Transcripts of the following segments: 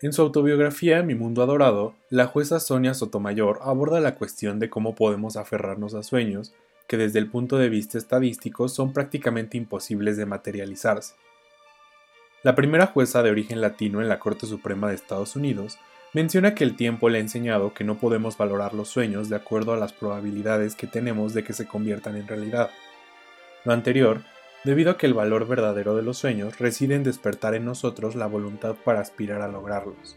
En su autobiografía Mi Mundo Adorado, la jueza Sonia Sotomayor aborda la cuestión de cómo podemos aferrarnos a sueños que desde el punto de vista estadístico son prácticamente imposibles de materializarse. La primera jueza de origen latino en la Corte Suprema de Estados Unidos menciona que el tiempo le ha enseñado que no podemos valorar los sueños de acuerdo a las probabilidades que tenemos de que se conviertan en realidad. Lo anterior, debido a que el valor verdadero de los sueños reside en despertar en nosotros la voluntad para aspirar a lograrlos.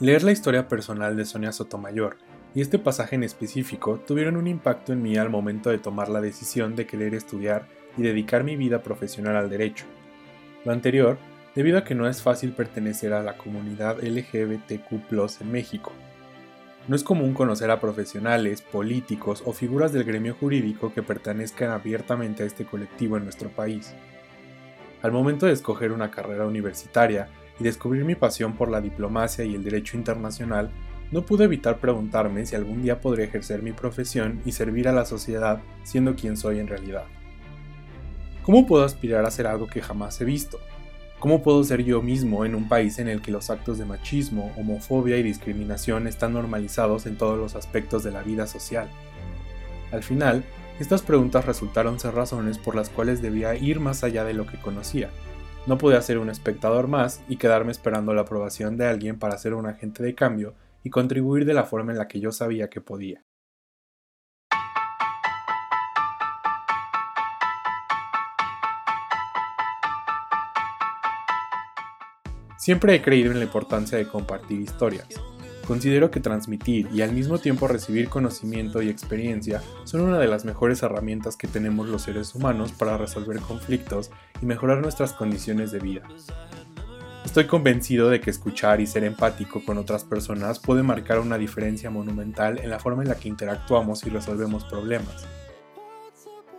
Leer la historia personal de Sonia Sotomayor y este pasaje en específico tuvieron un impacto en mí al momento de tomar la decisión de querer estudiar y dedicar mi vida profesional al derecho. Lo anterior debido a que no es fácil pertenecer a la comunidad LGBTQ en México. No es común conocer a profesionales, políticos o figuras del gremio jurídico que pertenezcan abiertamente a este colectivo en nuestro país. Al momento de escoger una carrera universitaria y descubrir mi pasión por la diplomacia y el derecho internacional, no pude evitar preguntarme si algún día podría ejercer mi profesión y servir a la sociedad siendo quien soy en realidad. ¿Cómo puedo aspirar a hacer algo que jamás he visto? ¿Cómo puedo ser yo mismo en un país en el que los actos de machismo, homofobia y discriminación están normalizados en todos los aspectos de la vida social? Al final, estas preguntas resultaron ser razones por las cuales debía ir más allá de lo que conocía. No podía ser un espectador más y quedarme esperando la aprobación de alguien para ser un agente de cambio y contribuir de la forma en la que yo sabía que podía. Siempre he creído en la importancia de compartir historias. Considero que transmitir y al mismo tiempo recibir conocimiento y experiencia son una de las mejores herramientas que tenemos los seres humanos para resolver conflictos y mejorar nuestras condiciones de vida. Estoy convencido de que escuchar y ser empático con otras personas puede marcar una diferencia monumental en la forma en la que interactuamos y resolvemos problemas.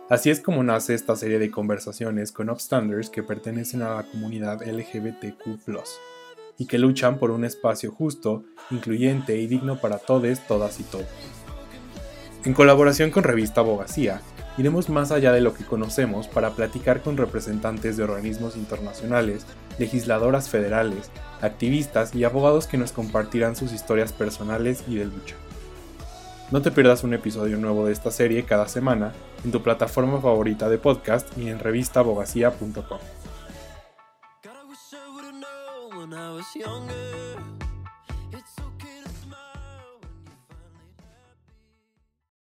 Así es como nace esta serie de conversaciones con upstanders que pertenecen a la comunidad LGBTQ y que luchan por un espacio justo, incluyente y digno para todos, todas y todos. En colaboración con Revista Abogacía, iremos más allá de lo que conocemos para platicar con representantes de organismos internacionales, legisladoras federales, activistas y abogados que nos compartirán sus historias personales y de lucha. No te pierdas un episodio nuevo de esta serie cada semana en tu plataforma favorita de podcast y en revistabogacía.com.